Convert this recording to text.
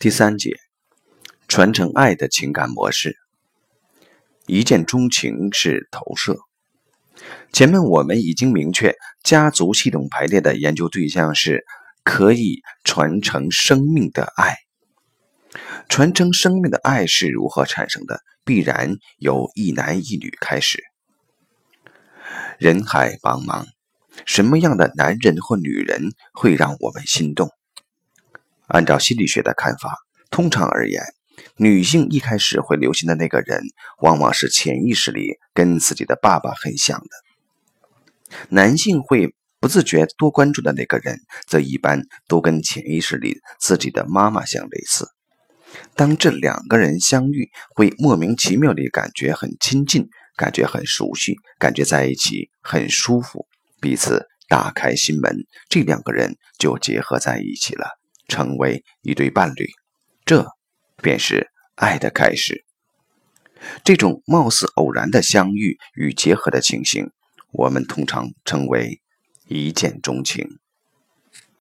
第三节，传承爱的情感模式。一见钟情是投射。前面我们已经明确，家族系统排列的研究对象是可以传承生命的爱。传承生命的爱是如何产生的？必然由一男一女开始。人海茫茫，什么样的男人或女人会让我们心动？按照心理学的看法，通常而言，女性一开始会留心的那个人，往往是潜意识里跟自己的爸爸很像的；男性会不自觉多关注的那个人，则一般都跟潜意识里自己的妈妈相类似。当这两个人相遇，会莫名其妙地感觉很亲近，感觉很熟悉，感觉在一起很舒服，彼此打开心门，这两个人就结合在一起了。成为一对伴侣，这便是爱的开始。这种貌似偶然的相遇与结合的情形，我们通常称为一见钟情。